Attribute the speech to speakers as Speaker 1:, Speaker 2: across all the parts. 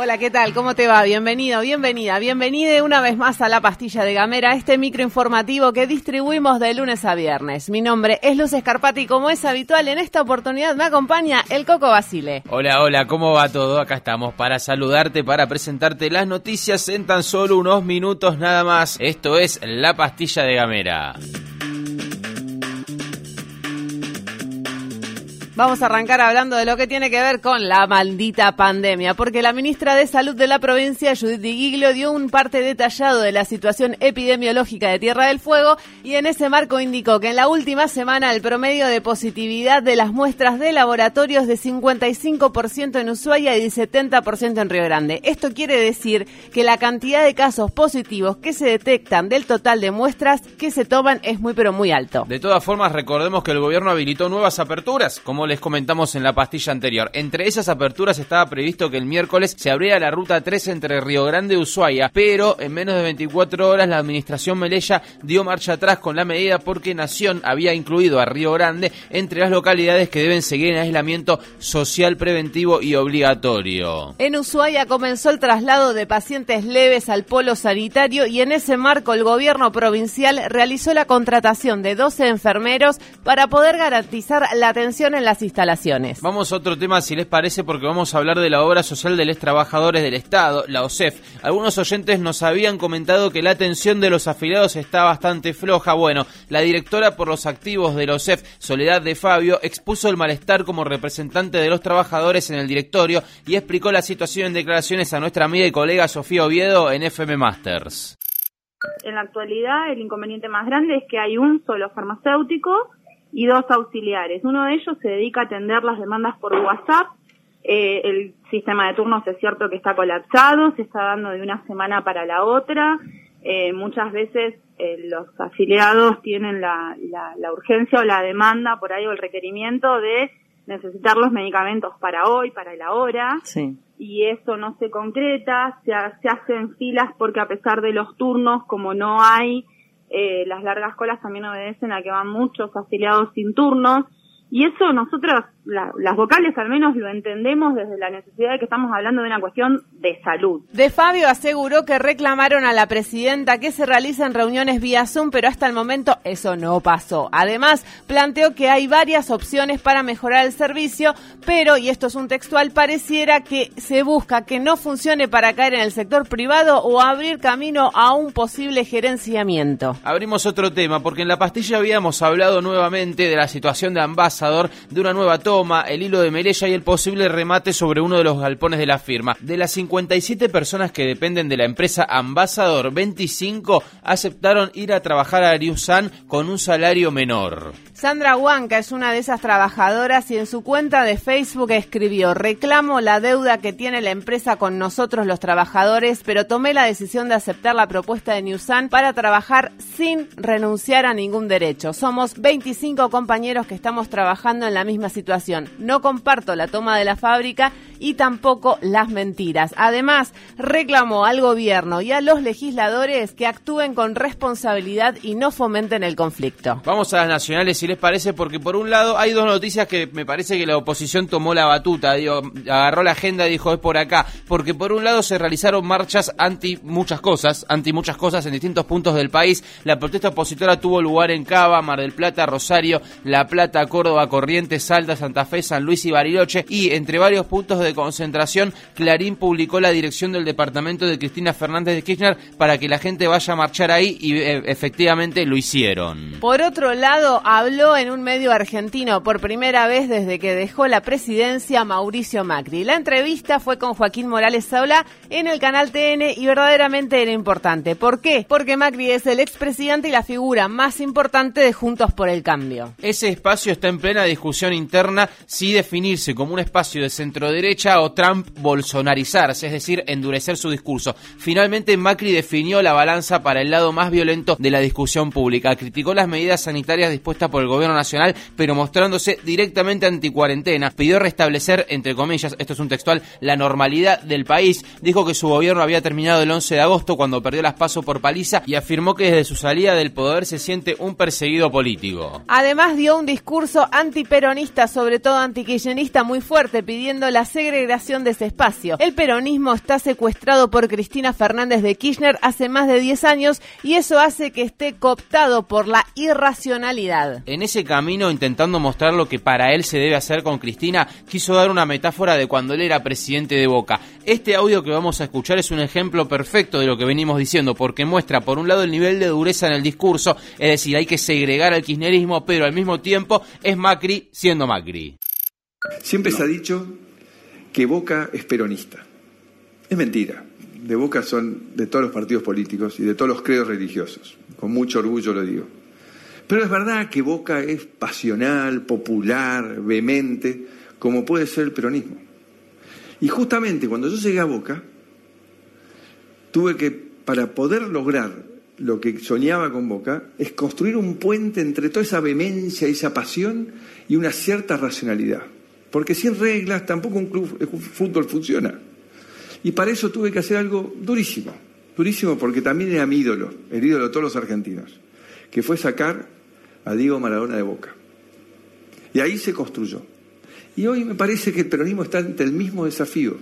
Speaker 1: Hola, ¿qué tal? ¿Cómo te va? Bienvenido, bienvenida, bienvenida una vez más a la pastilla de Gamera, este microinformativo que distribuimos de lunes a viernes. Mi nombre es Luz Escarpati y como es habitual, en esta oportunidad me acompaña el Coco Basile.
Speaker 2: Hola, hola, ¿cómo va todo? Acá estamos para saludarte, para presentarte las noticias en tan solo unos minutos nada más. Esto es la pastilla de Gamera.
Speaker 1: Vamos a arrancar hablando de lo que tiene que ver con la maldita pandemia, porque la ministra de Salud de la provincia, Judith Di dio un parte detallado de la situación epidemiológica de Tierra del Fuego y en ese marco indicó que en la última semana el promedio de positividad de las muestras de laboratorios de 55% en Ushuaia y de 70% en Río Grande. Esto quiere decir que la cantidad de casos positivos que se detectan del total de muestras que se toman es muy pero muy alto.
Speaker 2: De todas formas, recordemos que el gobierno habilitó nuevas aperturas, como les comentamos en la pastilla anterior. Entre esas aperturas estaba previsto que el miércoles se abriera la ruta 3 entre Río Grande y Ushuaia, pero en menos de 24 horas la administración Melella dio marcha atrás con la medida porque Nación había incluido a Río Grande entre las localidades que deben seguir en aislamiento social preventivo y obligatorio.
Speaker 1: En Ushuaia comenzó el traslado de pacientes leves al polo sanitario y en ese marco el gobierno provincial realizó la contratación de 12 enfermeros para poder garantizar la atención en las instalaciones.
Speaker 2: Vamos a otro tema, si les parece, porque vamos a hablar de la obra social de los trabajadores del Estado, la OSEF. Algunos oyentes nos habían comentado que la atención de los afiliados está bastante floja. Bueno, la directora por los activos de la OSEF, Soledad de Fabio, expuso el malestar como representante de los trabajadores en el directorio y explicó la situación en declaraciones a nuestra amiga y colega Sofía Oviedo en FM Masters.
Speaker 3: En la actualidad, el inconveniente más grande es que hay un solo farmacéutico y dos auxiliares. Uno de ellos se dedica a atender las demandas por WhatsApp. Eh, el sistema de turnos es cierto que está colapsado, se está dando de una semana para la otra. Eh, muchas veces eh, los afiliados tienen la, la, la, urgencia o la demanda por ahí o el requerimiento de necesitar los medicamentos para hoy, para la hora.
Speaker 1: Sí.
Speaker 3: Y eso no se concreta, se, se hacen filas porque a pesar de los turnos, como no hay eh, las largas colas también obedecen a que van muchos afiliados sin turnos. Y eso nosotros, la, las vocales al menos lo entendemos desde la necesidad de que estamos hablando de una cuestión de salud.
Speaker 1: De Fabio aseguró que reclamaron a la presidenta que se realicen reuniones vía Zoom, pero hasta el momento eso no pasó. Además, planteó que hay varias opciones para mejorar el servicio, pero, y esto es un textual, pareciera que se busca que no funcione para caer en el sector privado o abrir camino a un posible gerenciamiento.
Speaker 2: Abrimos otro tema, porque en la pastilla habíamos hablado nuevamente de la situación de ambas de una nueva toma, el hilo de Melella y el posible remate sobre uno de los galpones de la firma. De las 57 personas que dependen de la empresa Ambasador, 25 aceptaron ir a trabajar a Ariusan con un salario menor.
Speaker 1: Sandra Huanca es una de esas trabajadoras y en su cuenta de Facebook escribió, reclamo la deuda que tiene la empresa con nosotros los trabajadores, pero tomé la decisión de aceptar la propuesta de Newsan para trabajar sin renunciar a ningún derecho. Somos 25 compañeros que estamos trabajando en la misma situación. No comparto la toma de la fábrica y tampoco las mentiras. Además, reclamó al gobierno y a los legisladores que actúen con responsabilidad y no fomenten el conflicto.
Speaker 2: Vamos a las nacionales, si les parece, porque por un lado hay dos noticias que me parece que la oposición tomó la batuta, agarró la agenda y dijo es por acá, porque por un lado se realizaron marchas anti muchas cosas, anti muchas cosas en distintos puntos del país. La protesta opositora tuvo lugar en Cava, Mar del Plata, Rosario, La Plata, Córdoba, Corrientes, Salta, Santa Fe, San Luis y Bariloche y entre varios puntos de concentración, Clarín publicó la dirección del departamento de Cristina Fernández de Kirchner para que la gente vaya a marchar ahí y e, efectivamente lo hicieron.
Speaker 1: Por otro lado, habló en un medio argentino por primera vez desde que dejó la presidencia Mauricio Macri. La entrevista fue con Joaquín Morales Saula en el canal TN y verdaderamente era importante. ¿Por qué? Porque Macri es el expresidente y la figura más importante de Juntos por el Cambio.
Speaker 2: Ese espacio está en plena discusión interna si definirse como un espacio de centro derecha o Trump bolsonarizarse, es decir, endurecer su discurso. Finalmente Macri definió la balanza para el lado más violento de la discusión pública. Criticó las medidas sanitarias dispuestas por el gobierno nacional, pero mostrándose directamente anticuarentena. Pidió restablecer, entre comillas, esto es un textual, la normalidad del país. Dijo que su gobierno había terminado el 11 de agosto cuando perdió las pasos por paliza y afirmó que desde su salida del poder se siente un perseguido político.
Speaker 1: Además dio un discurso antiperonista, sobre todo antikirchnerista, muy fuerte, pidiendo la segregación de ese espacio. El peronismo está secuestrado por Cristina Fernández de Kirchner hace más de 10 años y eso hace que esté cooptado por la irracionalidad.
Speaker 2: En ese camino, intentando mostrar lo que para él se debe hacer con Cristina, quiso dar una metáfora de cuando él era presidente de Boca. Este audio que vamos a escuchar es un ejemplo perfecto de lo que venimos diciendo, porque muestra, por un lado, el nivel de dureza en el discurso, es decir, hay que segregar al kirchnerismo, pero al mismo tiempo es Macri siendo Macri.
Speaker 4: Siempre se ha dicho que Boca es peronista. Es mentira. De Boca son de todos los partidos políticos y de todos los credos religiosos. Con mucho orgullo lo digo. Pero es verdad que Boca es pasional, popular, vehemente, como puede ser el peronismo. Y justamente cuando yo llegué a Boca, tuve que, para poder lograr lo que soñaba con Boca, es construir un puente entre toda esa vehemencia, esa pasión y una cierta racionalidad. Porque sin reglas tampoco un club de fútbol funciona. Y para eso tuve que hacer algo durísimo, durísimo porque también era mi ídolo, el ídolo de todos los argentinos, que fue sacar a Diego Maradona de Boca. Y ahí se construyó. Y hoy me parece que el peronismo está ante el mismo desafío,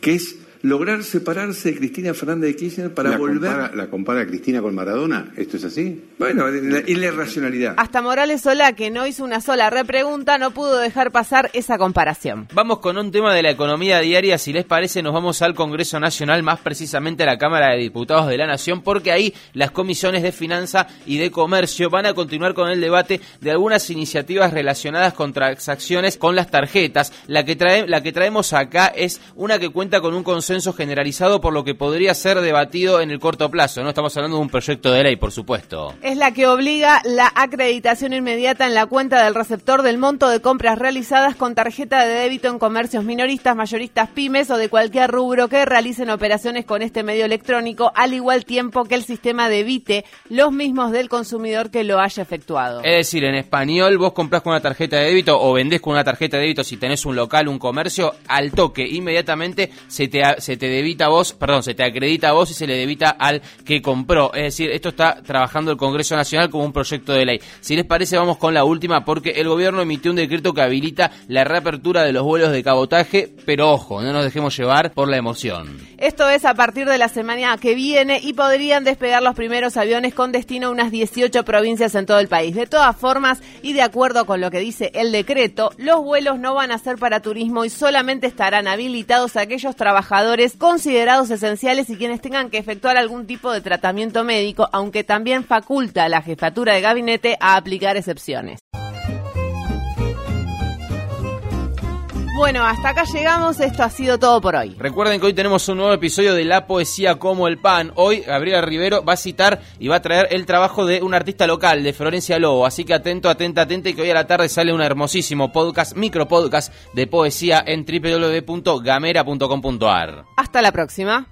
Speaker 4: que es lograr separarse de Cristina Fernández de Kirchner para
Speaker 5: ¿La
Speaker 4: volver...
Speaker 5: Compara, ¿La compara Cristina con Maradona? ¿Esto es así?
Speaker 4: Bueno, y la irracionalidad.
Speaker 1: Hasta Morales Solá, que no hizo una sola repregunta, no pudo dejar pasar esa comparación.
Speaker 2: Vamos con un tema de la economía diaria. Si les parece, nos vamos al Congreso Nacional, más precisamente a la Cámara de Diputados de la Nación, porque ahí las comisiones de Finanza y de Comercio van a continuar con el debate de algunas iniciativas relacionadas con transacciones con las tarjetas. La que, trae, la que traemos acá es una que cuenta con un consenso generalizado por lo que podría ser debatido en el corto plazo. No estamos hablando de un proyecto de ley, por supuesto.
Speaker 1: Es la que obliga la acreditación inmediata en la cuenta del receptor del monto de compras realizadas con tarjeta de débito en comercios minoristas, mayoristas, pymes o de cualquier rubro que realicen operaciones con este medio electrónico, al igual tiempo que el sistema debite los mismos del consumidor que lo haya efectuado.
Speaker 2: Es decir, en español, vos compras con una tarjeta de débito o vendés con una tarjeta de débito si tenés un local, un comercio, al toque, inmediatamente se te, se te debita a vos, perdón, se te acredita a vos y se le debita al que compró. Es decir, esto está trabajando el Congreso Nacional como un proyecto de ley. Si les parece, vamos con la última, porque el gobierno emitió un decreto que habilita la reapertura de los vuelos de cabotaje, pero ojo, no nos dejemos llevar por la emoción.
Speaker 1: Esto es a partir de la semana que viene y podrían despegar los primeros aviones con destino a unas 18 provincias en todo el país. De todas formas, y de acuerdo con lo que dice el decreto, los vuelos no van a ser para turismo y solamente estarán habilitados aquellos considerados esenciales y quienes tengan que efectuar algún tipo de tratamiento médico, aunque también faculta a la jefatura de gabinete a aplicar excepciones. Bueno, hasta acá llegamos. Esto ha sido todo por hoy.
Speaker 2: Recuerden que hoy tenemos un nuevo episodio de La Poesía como el Pan. Hoy Gabriela Rivero va a citar y va a traer el trabajo de un artista local, de Florencia Lobo. Así que atento, atenta, atenta, y que hoy a la tarde sale un hermosísimo podcast, micro podcast de poesía en www.gamera.com.ar.
Speaker 1: Hasta la próxima.